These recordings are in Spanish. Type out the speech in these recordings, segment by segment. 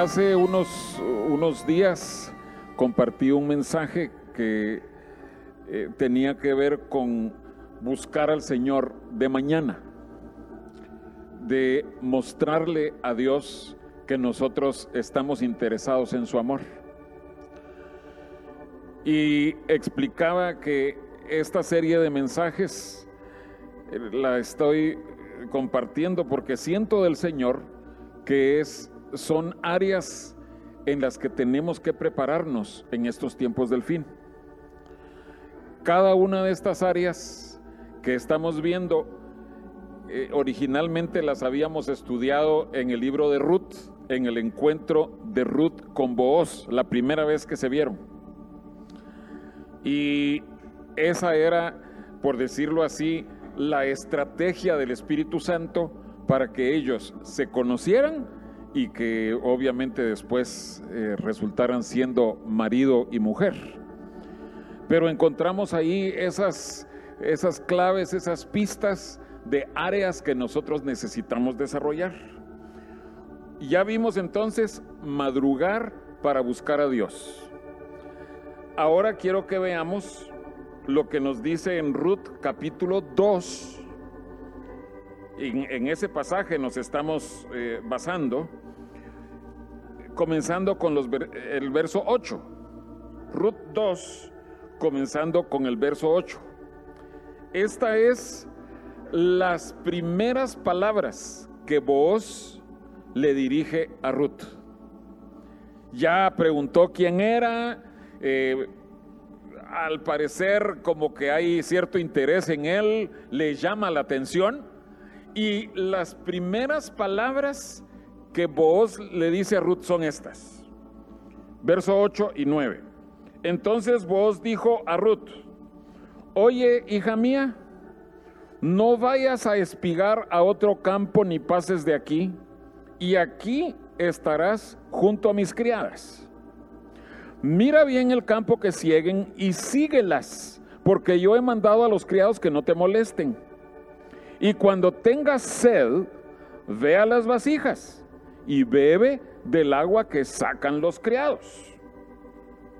hace unos, unos días compartí un mensaje que eh, tenía que ver con buscar al Señor de mañana, de mostrarle a Dios que nosotros estamos interesados en su amor. Y explicaba que esta serie de mensajes eh, la estoy compartiendo porque siento del Señor que es, son áreas en las que tenemos que prepararnos en estos tiempos del fin. Cada una de estas áreas que estamos viendo, eh, originalmente las habíamos estudiado en el libro de Ruth, en el encuentro de Ruth con Booz, la primera vez que se vieron. Y esa era, por decirlo así, la estrategia del Espíritu Santo para que ellos se conocieran y que obviamente después eh, resultaran siendo marido y mujer. Pero encontramos ahí esas, esas claves, esas pistas de áreas que nosotros necesitamos desarrollar. Ya vimos entonces madrugar para buscar a Dios. Ahora quiero que veamos lo que nos dice en Ruth capítulo 2. En, ese pasaje nos estamos eh, basando, comenzando con los, el verso 8. Ruth 2, comenzando con el verso 8. Esta es las primeras palabras que vos le dirige a Ruth. Ya preguntó quién era, eh, al parecer como que hay cierto interés en él, le llama la atención y las primeras palabras que Boaz le dice a Ruth son estas. Verso 8 y 9. Entonces Boaz dijo a Ruth, oye hija mía, no vayas a espigar a otro campo ni pases de aquí, y aquí estarás junto a mis criadas. Mira bien el campo que siguen y síguelas, porque yo he mandado a los criados que no te molesten. Y cuando tengas sed, ve a las vasijas y bebe del agua que sacan los criados.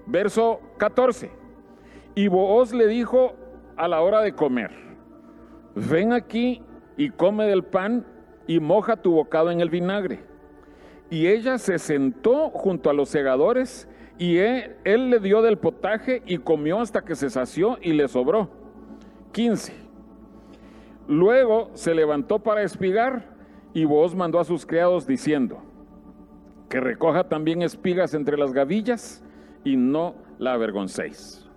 Verso 14. Y Booz le dijo a la hora de comer, ven aquí y come del pan y moja tu bocado en el vinagre. Y ella se sentó junto a los segadores y él, le dio del potaje y comió hasta que se sació y le sobró. 15. Luego se levantó para espigar y vos mandó a sus criados diciendo, que recoja también espigas entre las gavillas y no la avergoncéis.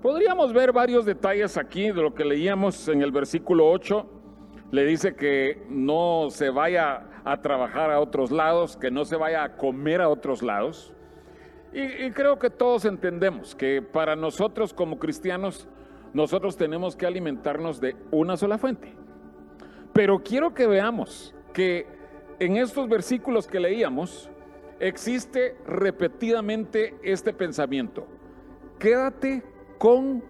Podríamos ver varios detalles aquí de lo que leíamos en el versículo 8. Le dice que no se vaya a trabajar a otros lados, que no se vaya a comer a otros lados. Y, creo que todos entendemos que para nosotros como cristianos, nosotros tenemos que alimentarnos de una sola fuente. Pero quiero que veamos que en estos versículos que leíamos existe repetidamente este pensamiento. Quédate con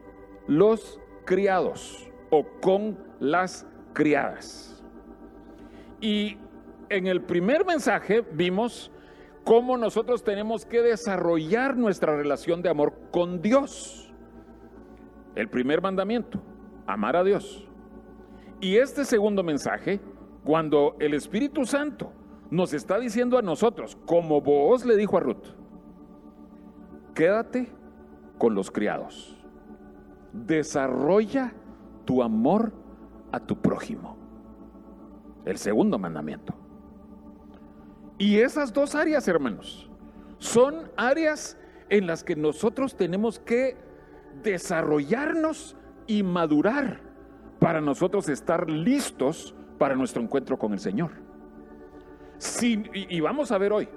los criados o con las criadas. Y en el primer mensaje vimos cómo nosotros tenemos que desarrollar nuestra relación de amor con Dios. El primer mandamiento, amar a Dios. Y este segundo mensaje, cuando el Espíritu Santo nos está diciendo a nosotros, como vos le dijo a Ruth, quédate con los criados. Desarrolla tu amor a tu prójimo. El segundo mandamiento. Y esas dos áreas, hermanos, son áreas en las que nosotros tenemos que desarrollarnos y madurar para nosotros estar listos para nuestro encuentro con el Señor. y, y vamos a ver hoy,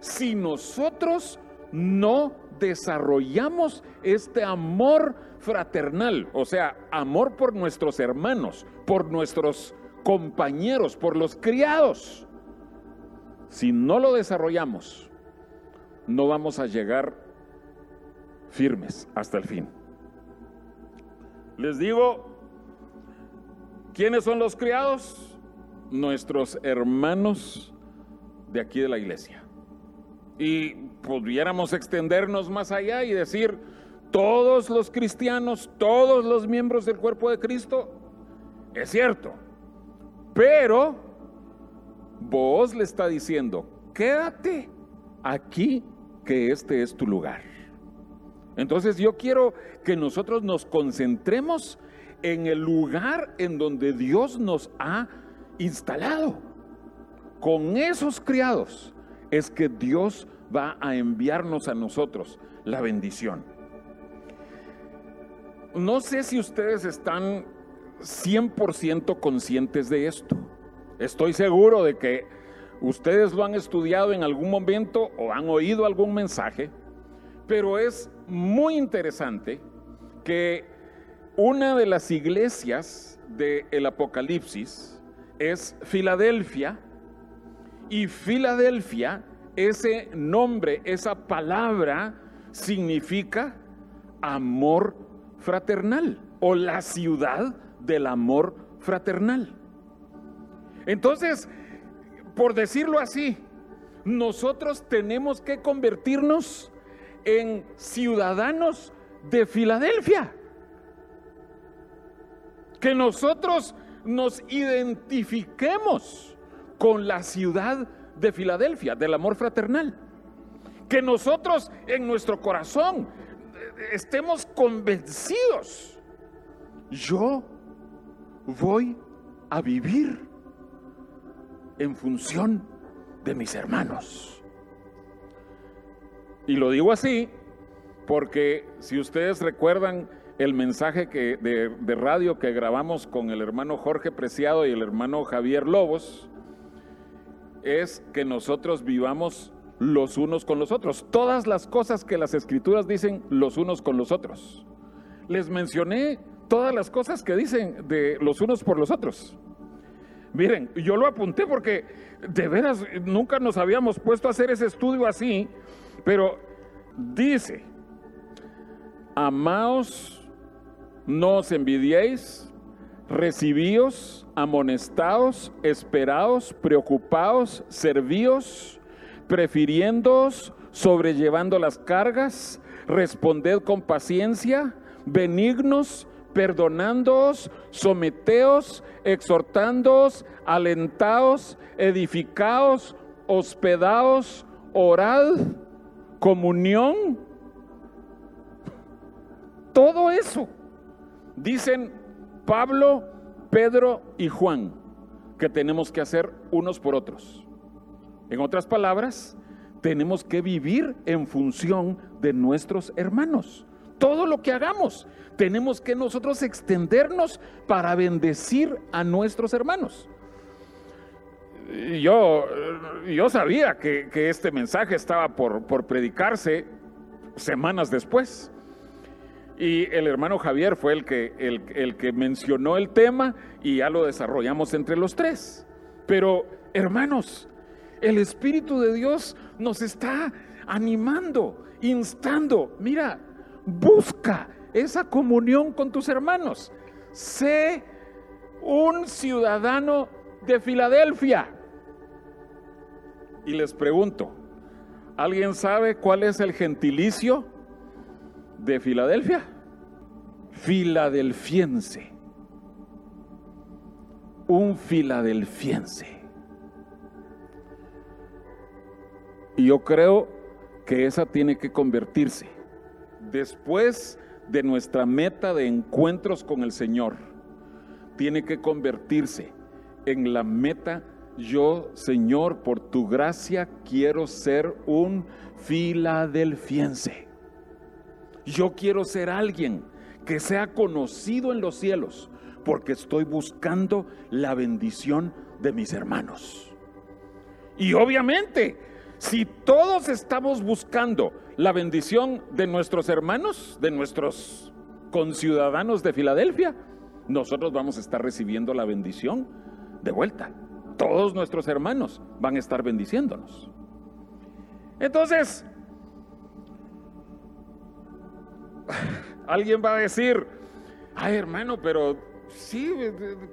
si nosotros no desarrollamos este amor fraternal, o sea, amor por nuestros hermanos, por nuestros compañeros, por los criados, si no lo desarrollamos, no vamos a llegar firmes hasta el fin. Les digo, ¿quiénes son los criados? Nuestros hermanos de aquí de la iglesia. Y pudiéramos extendernos más allá y decir, todos los cristianos, todos los miembros del cuerpo de Cristo, es cierto. Pero vos le está diciendo, quédate aquí, que este es tu lugar. Entonces yo quiero que nosotros nos concentremos en el lugar en donde Dios nos ha instalado. Con esos criados es que Dios va a enviarnos a nosotros la bendición. No sé si ustedes están 100% conscientes de esto. Estoy seguro de que ustedes lo han estudiado en algún momento o han oído algún mensaje, pero es muy interesante que una de las iglesias del Apocalipsis es Filadelfia y Filadelfia, ese nombre, esa palabra significa amor fraternal o la ciudad del amor fraternal. Entonces, por decirlo así, nosotros tenemos que convertirnos en ciudadanos de Filadelfia. Que nosotros nos identifiquemos con la ciudad de Filadelfia, del amor fraternal. Que nosotros en nuestro corazón estemos convencidos. Yo voy a vivir en función de mis hermanos. Y lo digo así porque si ustedes recuerdan el mensaje de, de, radio que grabamos con el hermano Jorge Preciado y el hermano Javier Lobos, es que nosotros vivamos los unos con los otros. Todas las cosas que las escrituras dicen los unos con los otros. Les mencioné todas las cosas que dicen de los unos por los otros. Miren, yo lo apunté porque de veras nunca nos habíamos puesto a hacer ese estudio así, pero dice, amaos, no os envidiéis, recibíos, amonestados, esperados, preocupados, servíos, prefiriéndoos, sobrellevando las cargas, responded con paciencia, benignos, perdonándoos, someteos, exhortándoos, alentaos, edificaos, hospedaos, orad, comunión. Todo eso dicen Pablo, Pedro y Juan que tenemos que hacer unos por otros. En otras palabras, tenemos que vivir en función de nuestros hermanos. Todo lo que hagamos, tenemos que nosotros extendernos para bendecir a nuestros hermanos. Yo, yo sabía que, este mensaje estaba por, por predicarse semanas después. Y el hermano Javier fue el que, el, que mencionó el tema y ya lo desarrollamos entre los tres. Pero, hermanos, el Espíritu de Dios nos está animando, instando. Mira, busca esa comunión con tus hermanos. Sé un ciudadano de Filadelfia. Y les pregunto, ¿alguien sabe cuál es el gentilicio de Filadelfia? Filadelfiense. Un filadelfiense. Y yo creo que esa tiene que convertirse después de nuestra meta de encuentros con el Señor, tiene que convertirse en la meta, yo Señor, por tu gracia quiero ser un filadelfiense. Yo quiero ser alguien que sea conocido en los cielos, porque estoy buscando la bendición de mis hermanos. Y obviamente, si todos estamos buscando la bendición de nuestros hermanos, de nuestros conciudadanos de Filadelfia, nosotros vamos a estar recibiendo la bendición de vuelta. Todos nuestros hermanos van a estar bendiciéndonos. Entonces, alguien va a decir, ay hermano, pero sí,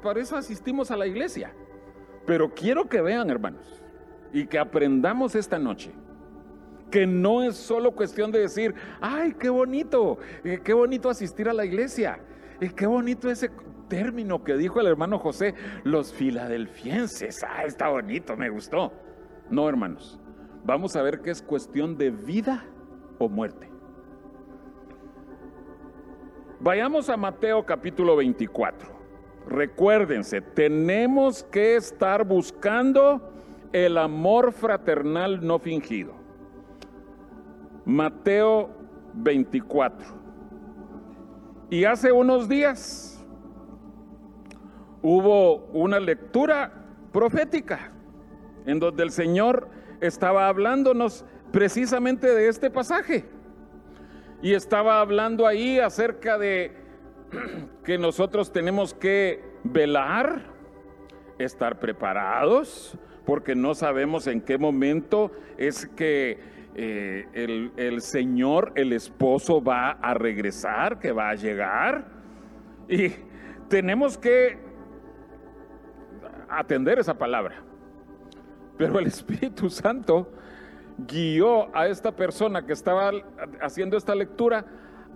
para eso asistimos a la iglesia. Pero quiero que vean, hermanos, y que aprendamos esta noche que no es solo cuestión de decir, ay, qué bonito, qué bonito asistir a la iglesia, eh, qué bonito ese término que dijo el hermano José, los filadelfienses, ah, está bonito, me gustó. No, hermanos, vamos a ver que es cuestión de vida o muerte. Vayamos a Mateo capítulo 24. Recuérdense, tenemos que estar buscando el amor fraternal no fingido. Mateo 24. Y hace unos días hubo una lectura profética en donde el Señor estaba hablándonos precisamente de este pasaje. Y estaba hablando ahí acerca de que nosotros tenemos que velar, estar preparados, porque no sabemos en qué momento es que eh, el, el Señor, el esposo, va a regresar, que va a llegar. Y tenemos que atender esa palabra. Pero el Espíritu Santo guió a esta persona que estaba haciendo esta lectura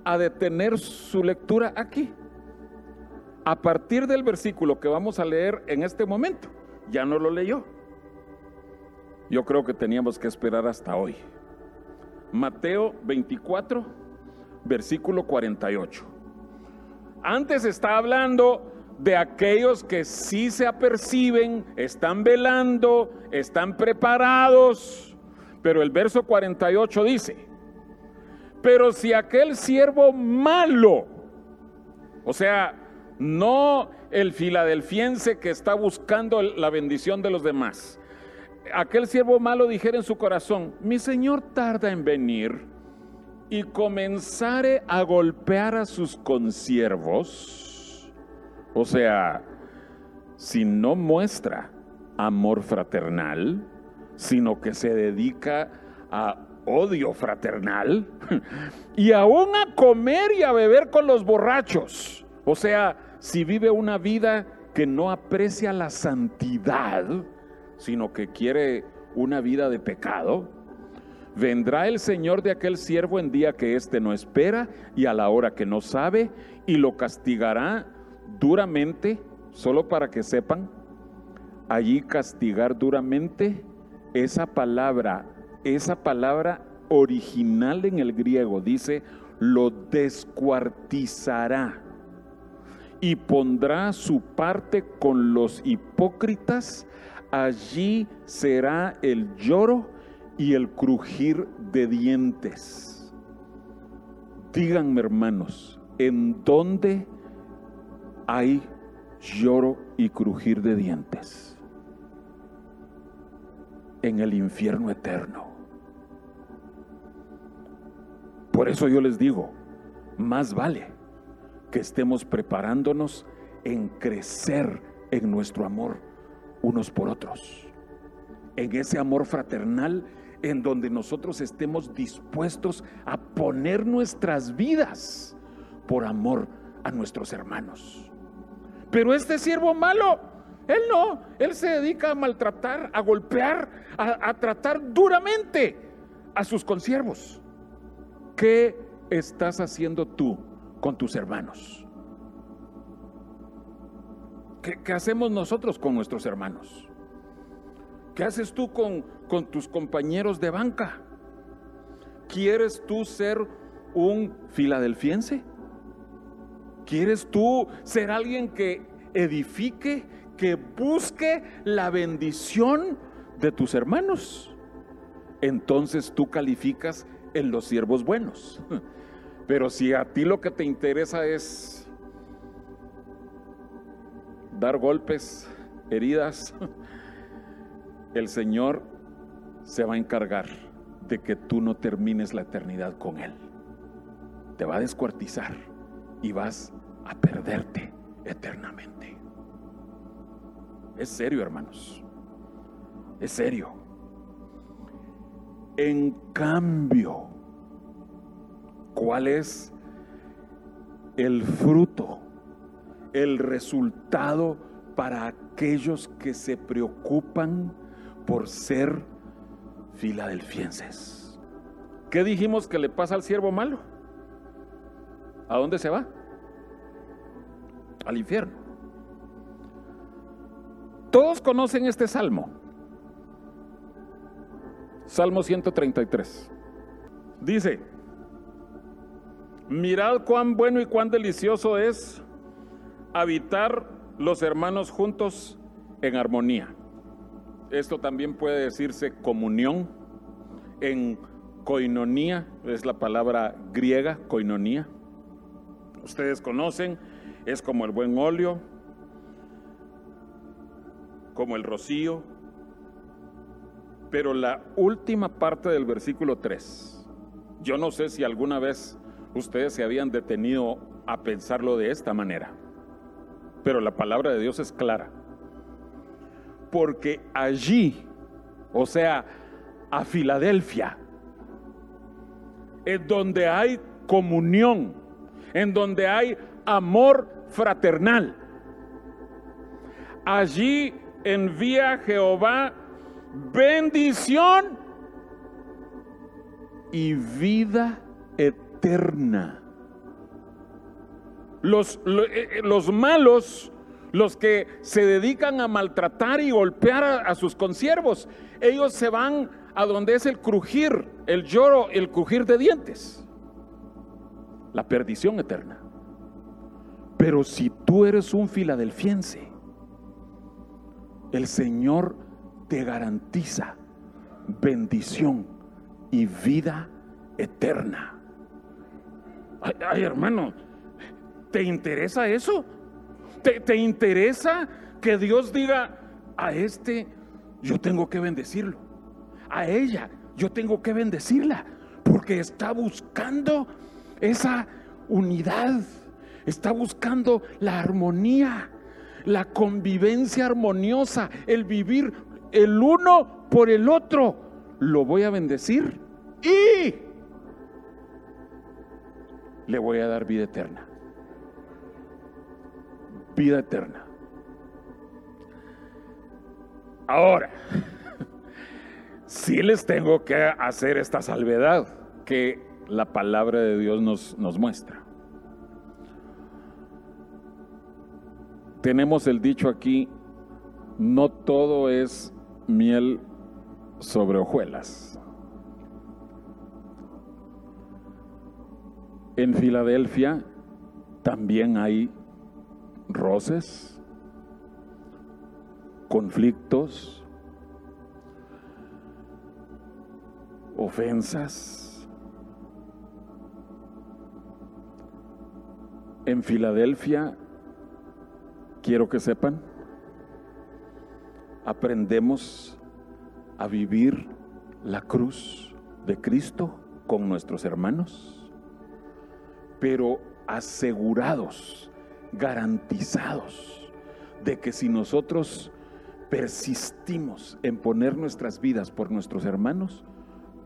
a detener su lectura aquí. A partir del versículo que vamos a leer en este momento, ya no lo leyó. Yo creo que teníamos que esperar hasta hoy. Mateo 24, versículo 48. Antes está hablando de aquellos que sí se aperciben, están velando, están preparados. Pero el verso 48 dice, pero si aquel siervo malo, o sea, no el filadelfiense que está buscando la bendición de los demás, aquel siervo malo dijera en su corazón, mi señor tarda en venir y comenzare a golpear a sus consiervos, o sea, si no muestra amor fraternal, sino que se dedica a odio fraternal y aún a comer y a beber con los borrachos. O sea, si vive una vida que no aprecia la santidad, sino que quiere una vida de pecado, vendrá el Señor de aquel siervo en día que éste no espera y a la hora que no sabe, y lo castigará duramente, solo para que sepan, allí castigar duramente, esa palabra, esa palabra original en el griego dice, lo descuartizará y pondrá su parte con los hipócritas allí será el lloro y el crujir de dientes. Díganme hermanos, ¿en dónde hay lloro y crujir de dientes? En el infierno eterno. Por eso yo les digo, más vale que estemos preparándonos en crecer en nuestro amor unos por otros. En ese amor fraternal en donde nosotros estemos dispuestos a poner nuestras vidas por amor a nuestros hermanos. Pero este siervo malo, él no, él se dedica a maltratar, a golpear, a, tratar duramente a sus consiervos. ¿Qué estás haciendo tú con tus hermanos? ¿Qué, hacemos nosotros con nuestros hermanos? ¿Qué haces tú con, con tus compañeros de banca? ¿Quieres tú ser un filadelfiense? ¿Quieres tú ser alguien que edifique, que busque la bendición de tus hermanos? Entonces tú calificas en los siervos buenos. Pero si a ti lo que te interesa es dar golpes, heridas, el Señor se va a encargar de que tú no termines la eternidad con Él. Te va a descuartizar y vas a perderte eternamente. Es serio, hermanos. Es serio. En cambio, ¿cuál es el fruto el resultado para aquellos que se preocupan por ser filadelfienses. ¿Qué dijimos que le pasa al siervo malo? ¿A dónde se va? Al infierno. Todos conocen este salmo. Salmo 133. Dice, mirad cuán bueno y cuán delicioso es habitar los hermanos juntos en armonía. Esto también puede decirse comunión en coinonía, es la palabra griega, coinonía. Ustedes conocen, es como el buen óleo, como el rocío. Pero la última parte del versículo 3, yo no sé si alguna vez ustedes se habían detenido a pensarlo de esta manera, pero la palabra de Dios es clara. Porque allí, o sea, a Filadelfia, es donde hay comunión, en donde hay amor fraternal. Allí envía Jehová bendición y vida eterna. Los, eh, eh, los, malos, los que se dedican a maltratar y golpear a, a sus consiervos, ellos se van a donde es el crujir, el lloro, el crujir de dientes. La perdición eterna. Pero si tú eres un filadelfiense, el Señor te garantiza bendición y vida eterna. Ay, hermano, ¿te interesa eso? ¿Te, ¿Te interesa que Dios diga a este, yo tengo que bendecirlo? A ella, yo tengo que bendecirla, porque está buscando esa unidad, está buscando la armonía la convivencia armoniosa, el vivir el uno por el otro. Lo voy a bendecir y le voy a dar vida eterna. Vida eterna. Ahora, sí les tengo que hacer esta salvedad que la palabra de Dios nos, nos muestra. Tenemos el dicho aquí, no todo es miel sobre hojuelas. En Filadelfia también hay roces, conflictos, ofensas. En Filadelfia quiero que sepan, aprendemos a vivir la cruz de Cristo con nuestros hermanos, pero asegurados, garantizados de que si nosotros persistimos en poner nuestras vidas por nuestros hermanos,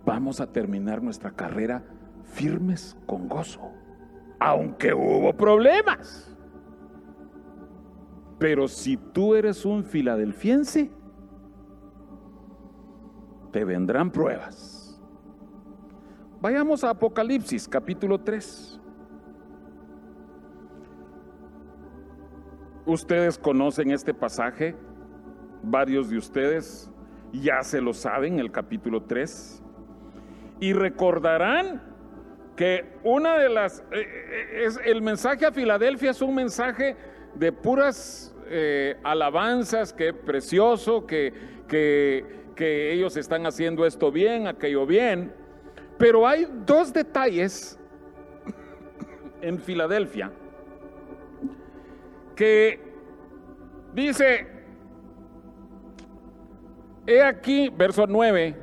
vamos a terminar nuestra carrera firmes con gozo, aunque hubo problemas. Pero si tú eres un filadelfiense, te vendrán pruebas. Vayamos a Apocalipsis capítulo 3. Ustedes conocen este pasaje, varios de ustedes ya se lo saben, el capítulo 3, y recordarán que una de las, eh, eh, es, el mensaje a Filadelfia es un mensaje de puras eh, alabanzas, que precioso, que, que, que ellos están haciendo esto bien, aquello bien. Pero hay dos detalles en Filadelfia que dice, he aquí, verso 9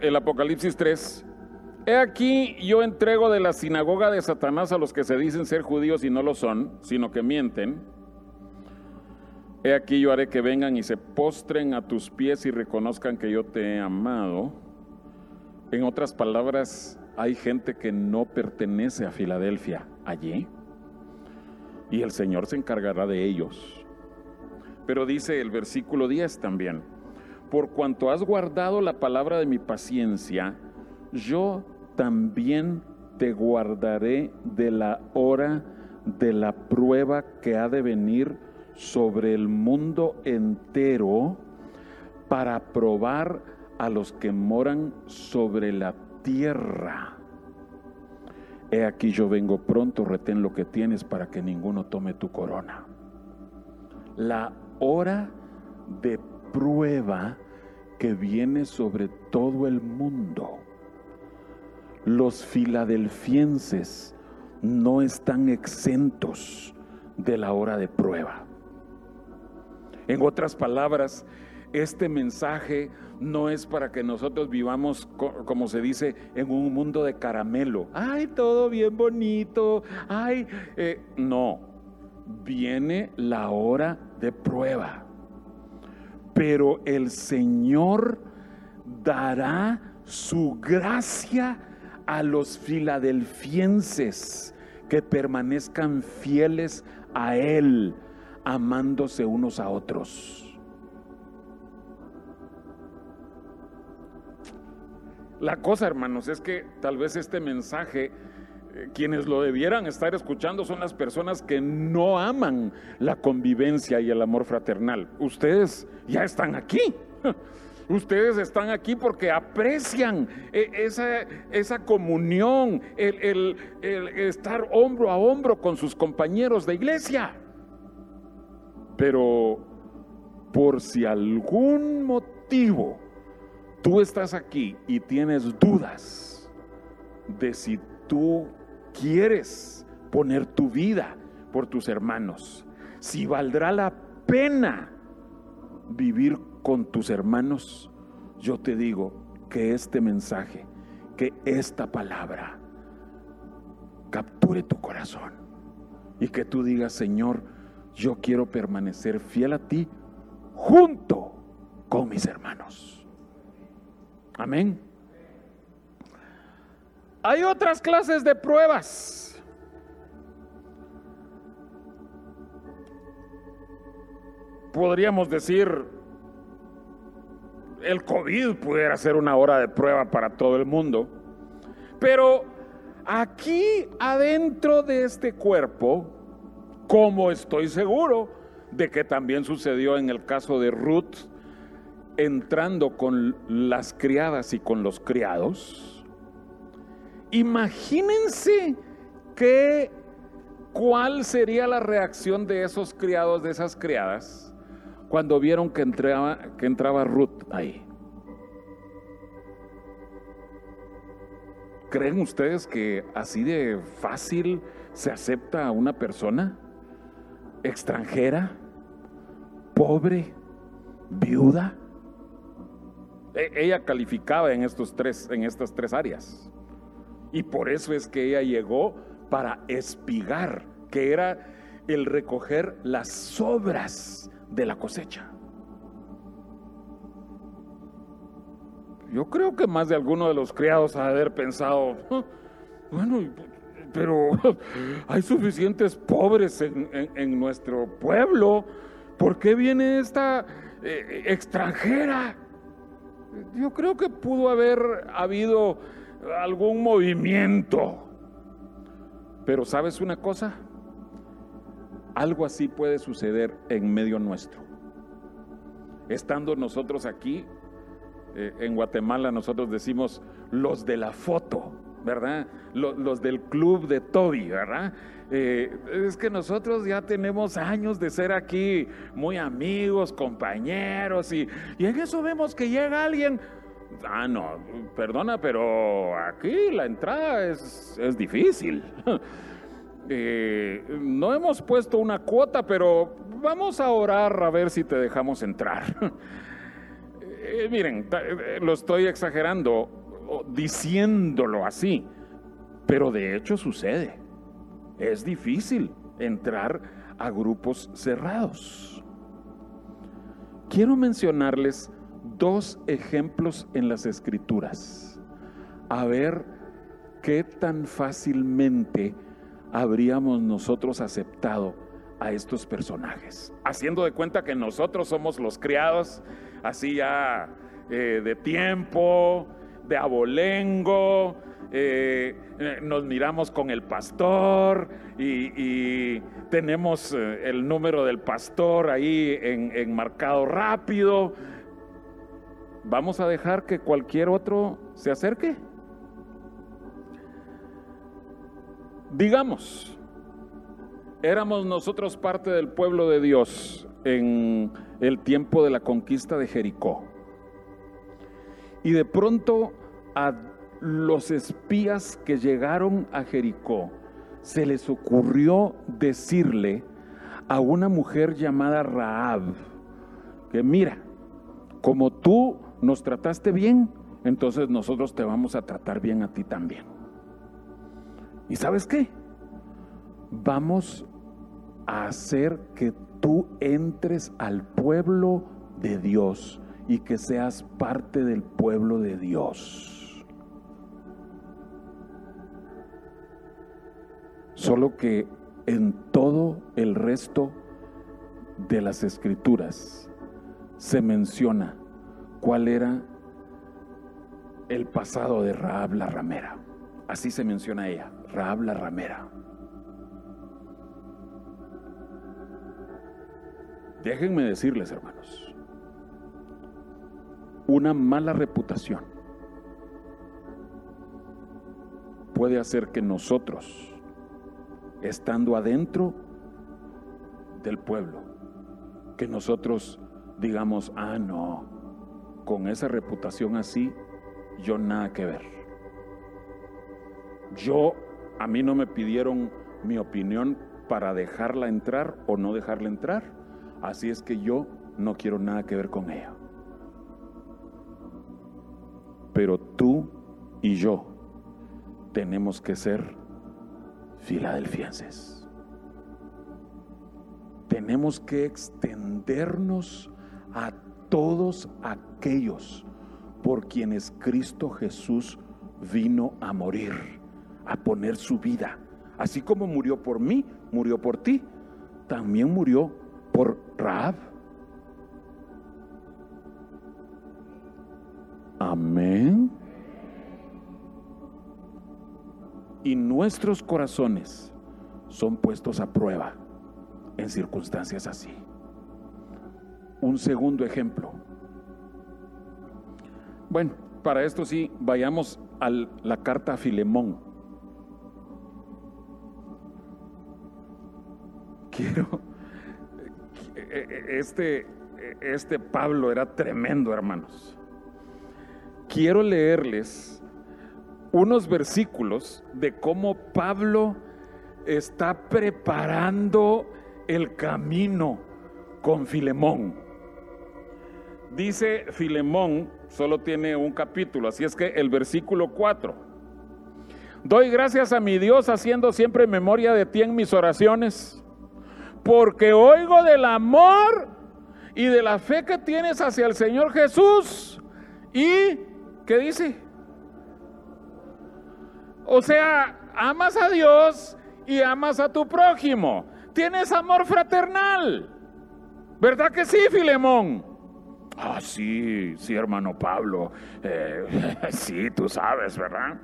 del Apocalipsis 3, he aquí yo entrego de la sinagoga de Satanás a los que se dicen ser judíos y no lo son, sino que mienten He aquí yo haré que vengan y se postren a tus pies y reconozcan que yo te he amado. En otras palabras, hay gente que no pertenece a Filadelfia allí y el Señor se encargará de ellos. Pero dice el versículo 10 también, por cuanto has guardado la palabra de mi paciencia, yo también te guardaré de la hora de la prueba que ha de venir sobre el mundo entero para probar a los que moran sobre la tierra. He aquí yo vengo pronto, retén lo que tienes para que ninguno tome tu corona. La hora de prueba que viene sobre todo el mundo. Los filadelfienses no están exentos de la hora de prueba. En otras palabras, este mensaje no es para que nosotros vivamos, como se dice, en un mundo de caramelo. Ay, todo bien bonito. Ay, eh, no. Viene la hora de prueba. Pero el Señor dará su gracia a los filadelfienses que permanezcan fieles a Él, amándose unos a otros. La cosa, hermanos, es que tal vez este mensaje, eh, quienes lo debieran estar escuchando son las personas que no aman la convivencia y el amor fraternal. Ustedes ya están aquí. Ustedes están aquí porque aprecian eh, esa, esa comunión, el, el estar hombro a hombro con sus compañeros de iglesia. Pero por si algún motivo tú estás aquí y tienes dudas de si tú quieres poner tu vida por tus hermanos, si valdrá la pena vivir con tus hermanos, yo te digo que este mensaje, que esta palabra capture tu corazón y que tú digas, Señor, yo quiero permanecer fiel a ti junto con mis hermanos. Amén. Hay otras clases de pruebas. Podríamos decir, el COVID pudiera ser una hora de prueba para todo el mundo, pero aquí adentro de este cuerpo, como estoy seguro de que también sucedió en el caso de Ruth, entrando con las criadas y con los criados, imagínense que cuál sería la reacción de esos criados, de esas criadas, cuando vieron que entraba, que entraba Ruth ahí. ¿Creen ustedes que así de fácil se acepta a una persona extranjera, pobre, viuda? E, ella calificaba en, estos tres, en estas tres áreas. Y por eso es que ella llegó para espigar, que era el recoger las sobras de la cosecha. Yo creo que más de alguno de los criados ha de haber pensado, bueno, pero hay suficientes pobres en, nuestro pueblo, ¿por qué viene esta eh, extranjera? yo creo que pudo haber habido algún movimiento. Pero ¿sabes una cosa? Algo así puede suceder en medio nuestro. Estando nosotros aquí, eh, en Guatemala nosotros decimos los de la foto, ¿verdad? Los, del club de Toby, ¿verdad? Eh, es que nosotros ya tenemos años de ser aquí muy amigos, compañeros, y, en eso vemos que llega alguien. Ah, no, perdona, pero aquí la entrada es, es difícil. Eh, no hemos puesto una cuota, pero vamos a orar a ver si te dejamos entrar. Eh, miren, lo estoy exagerando, diciéndolo así, pero de hecho sucede. Es difícil entrar a grupos cerrados. Quiero mencionarles dos ejemplos en las escrituras, a ver qué tan fácilmente habríamos nosotros aceptado a estos personajes, haciendo de cuenta que nosotros somos los criados, así ya eh, de tiempo, de abolengo, eh, nos miramos con el pastor y, tenemos eh, el número del pastor ahí enmarcado rápido. ¿Vamos a dejar que cualquier otro se acerque? Digamos, éramos nosotros parte del pueblo de Dios en el tiempo de la conquista de Jericó. Y de pronto a los espías que llegaron a Jericó se les ocurrió decirle a una mujer llamada Raab que mira, como tú nos trataste bien, entonces nosotros te vamos a tratar bien a ti también. ¿Y sabes qué? Vamos a hacer que tú entres al pueblo de Dios y que seas parte del pueblo de Dios. Solo que en todo el resto de las escrituras se menciona cuál era el pasado de Raab la ramera. Así se menciona ella, Raab la ramera. Déjenme decirles, hermanos, una mala reputación puede hacer que nosotros, estando adentro del pueblo, que nosotros digamos, ah, no, con esa reputación así, yo nada que ver. Yo, a mí no me pidieron mi opinión para dejarla entrar o no dejarla entrar. Así es que yo no quiero nada que ver con ella. Pero tú y yo tenemos que ser filadelfienses. Tenemos que extendernos a todos aquellos por quienes Cristo Jesús vino a morir, a poner su vida. Así como murió por mí, murió por ti, también murió por Raab. Amén. Y nuestros corazones son puestos a prueba en circunstancias así. Un segundo ejemplo. Bueno, para esto sí, vayamos a la carta a Filemón. Quiero este, este Pablo era tremendo, hermanos. Quiero leerles unos versículos de cómo Pablo está preparando el camino con Filemón. Dice Filemón, solo tiene un capítulo, así es que el versículo 4. Doy gracias a mi Dios haciendo siempre memoria de ti en mis oraciones porque oigo del amor y de la fe que tienes hacia el Señor Jesús. ¿Y qué dice? O sea, amas a Dios y amas a tu prójimo. Tienes amor fraternal. ¿Verdad que sí, Filemón? Ah, sí, sí, hermano Pablo. Eh, sí, tú sabes, ¿verdad?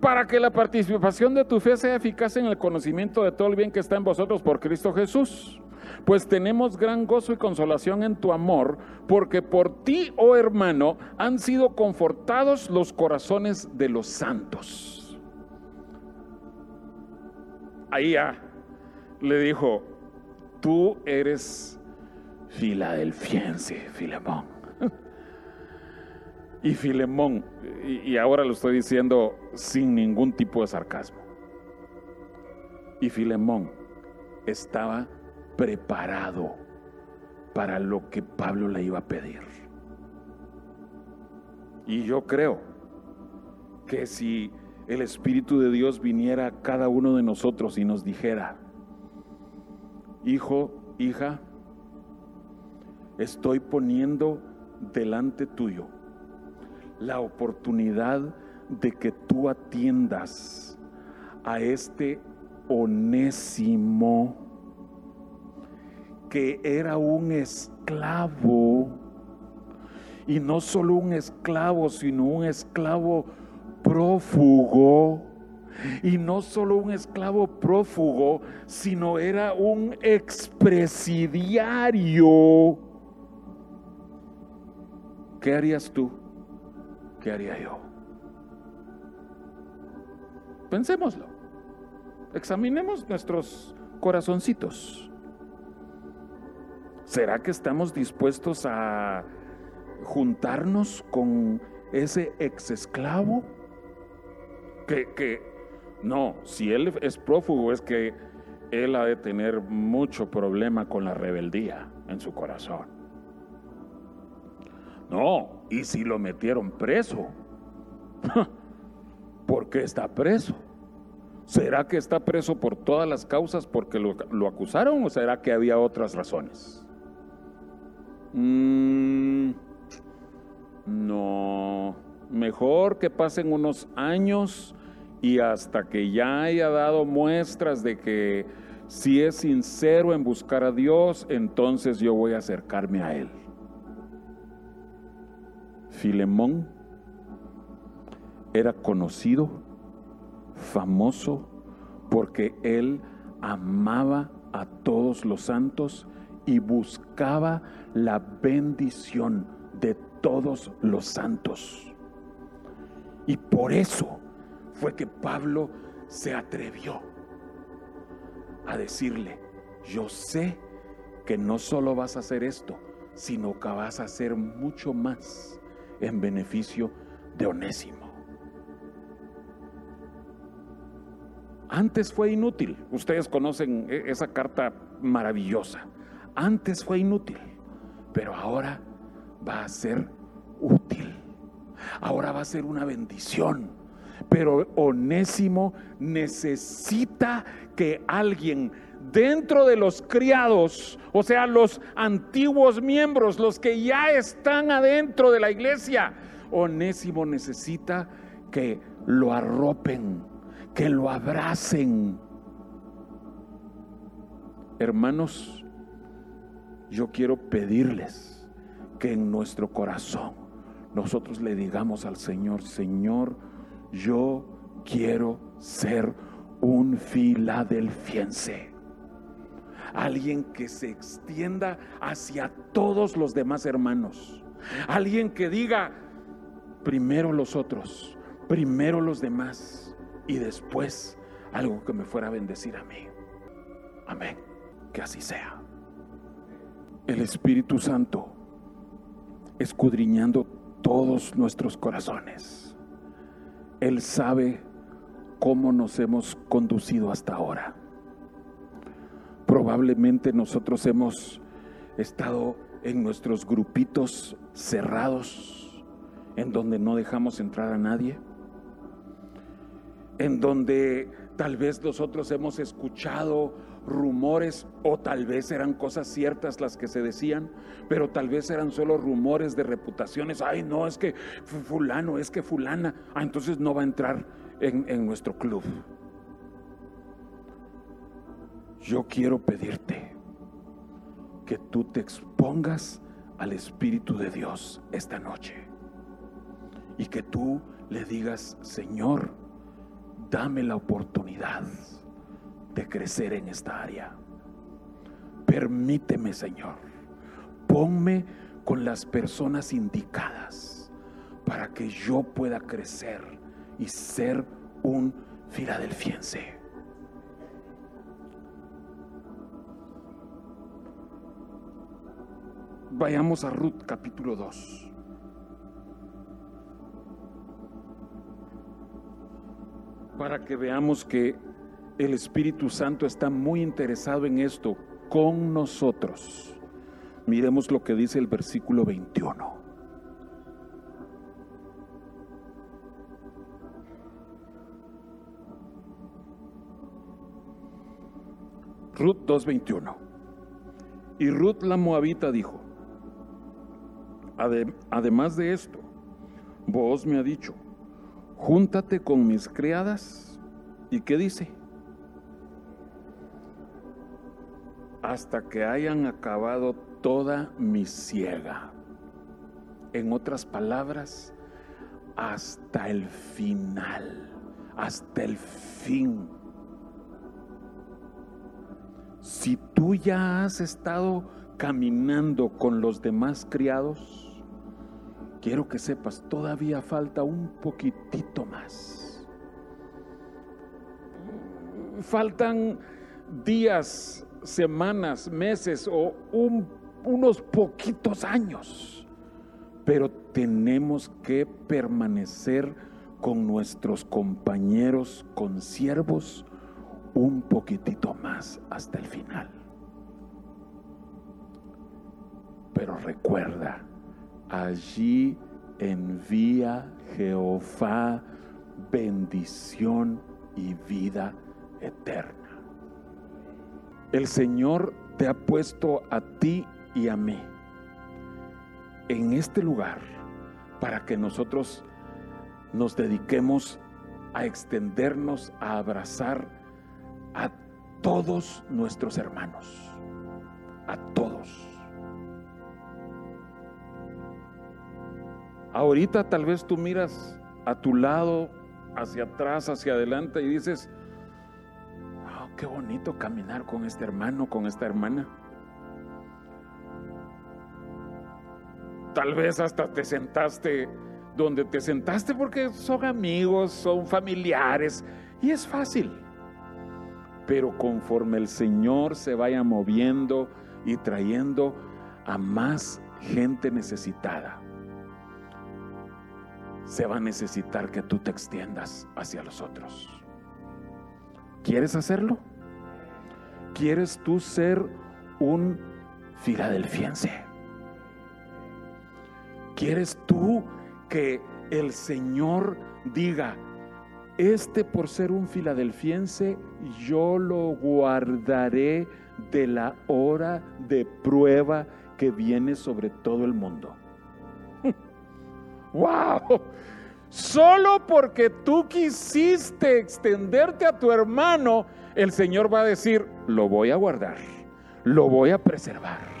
para que la participación de tu fe sea eficaz en el conocimiento de todo el bien que está en vosotros por Cristo Jesús. Pues tenemos gran gozo y consolación en tu amor, porque por ti, oh hermano, han sido confortados los corazones de los santos. Ahí ya le dijo, tú eres filadelfiense, Filemón. Y Filemón, y, ahora lo estoy diciendo sin ningún tipo de sarcasmo, y Filemón estaba preparado para lo que Pablo le iba a pedir. Y yo creo que si el Espíritu de Dios viniera a cada uno de nosotros y nos dijera, hijo, hija, estoy poniendo delante tuyo la oportunidad de que tú atiendas a este onésimo que era un esclavo. Y no solo un esclavo, sino un esclavo prófugo. Y no solo un esclavo prófugo, sino era un expresidiario. ¿Qué harías tú? ¿Qué haría yo? Pensémoslo. Examinemos nuestros corazoncitos. ¿Será que estamos dispuestos a juntarnos con ese ex esclavo? Que, que, no, si él es prófugo es que él ha de tener mucho problema con la rebeldía en su corazón. No, y si lo metieron preso, ¿por qué está preso? ¿Será que está preso por todas las causas porque lo, acusaron o será que había otras razones? Mm, no, mejor que pasen unos años y hasta que ya haya dado muestras de que si es sincero en buscar a Dios, entonces yo voy a acercarme a Él. Filemón era conocido, famoso, porque él amaba a todos los santos y buscaba la bendición de todos los santos. Y por eso fue que Pablo se atrevió a decirle, yo sé que no solo vas a hacer esto, sino que vas a hacer mucho más en beneficio de Onésimo. Antes fue inútil, ustedes conocen e-, esa carta maravillosa. Antes fue inútil, pero ahora va a ser útil. Ahora va a ser una bendición. Pero Onésimo necesita que alguien dentro de los criados, o sea, los antiguos miembros, los que ya están adentro de la iglesia, Onésimo necesita que lo arropen, que lo abracen. Hermanos, yo quiero pedirles que en nuestro corazón nosotros le digamos al Señor, Señor, yo quiero ser un filadelfiense. Alguien que se extienda hacia todos los demás hermanos. Alguien que diga, primero los otros, primero los demás y después algo que me fuera a bendecir a mí. Amén. Que así sea el Espíritu Santo escudriñando todos nuestros corazones. Él sabe cómo nos hemos conducido hasta ahora. Probablemente nosotros hemos estado en nuestros grupitos cerrados, en donde no dejamos entrar a nadie, en donde tal vez nosotros hemos escuchado rumores o tal vez eran cosas ciertas las que se decían, pero tal vez eran solo rumores de reputaciones. Ay, no, es que fulano, es que fulana, ah, entonces no va a entrar en, en nuestro club. Yo quiero pedirte que tú te expongas al Espíritu de Dios esta noche y que tú le digas, Señor, dame la oportunidad de crecer en esta área. Permíteme, Señor, ponme con las personas indicadas para que yo pueda crecer y ser un filadelfiense. Vayamos a Ruth capítulo 2. Para que veamos que el Espíritu Santo está muy interesado en esto con nosotros. Miremos lo que dice el versículo 21. Ruth 2.21. Y Ruth la Moabita dijo, además de esto, vos me ha dicho, júntate con mis criadas. ¿Y qué dice? Hasta que hayan acabado toda mi ciega. En otras palabras, hasta el final, hasta el fin. Si tú ya has estado caminando con los demás criados, quiero que sepas, todavía falta un poquitito más. Faltan días, semanas, meses o unos poquitos años, pero tenemos que permanecer con nuestros compañeros, con siervos, un poquitito más hasta el final. Pero recuerda, allí envía Jehová bendición y vida eterna. El Señor te ha puesto a ti y a mí en este lugar para que nosotros nos dediquemos a extendernos, a abrazar a todos nuestros hermanos, a todos. Ahorita tal vez tú miras a tu lado, hacia atrás, hacia adelante y dices, qué bonito caminar con este hermano, con esta hermana. Tal vez hasta te sentaste donde te sentaste porque son amigos, son familiares y es fácil. Pero conforme el Señor se vaya moviendo y trayendo a más gente necesitada, se va a necesitar que tú te extiendas hacia los otros. ¿Quieres hacerlo? ¿Quieres tú ser un filadelfiense? ¿Quieres tú que el Señor diga, este por ser un filadelfiense, yo lo guardaré de la hora de prueba que viene sobre todo el mundo. ¡Wow! Solo porque tú quisiste extenderte a tu hermano, el Señor va a decir, lo voy a guardar, lo voy a preservar.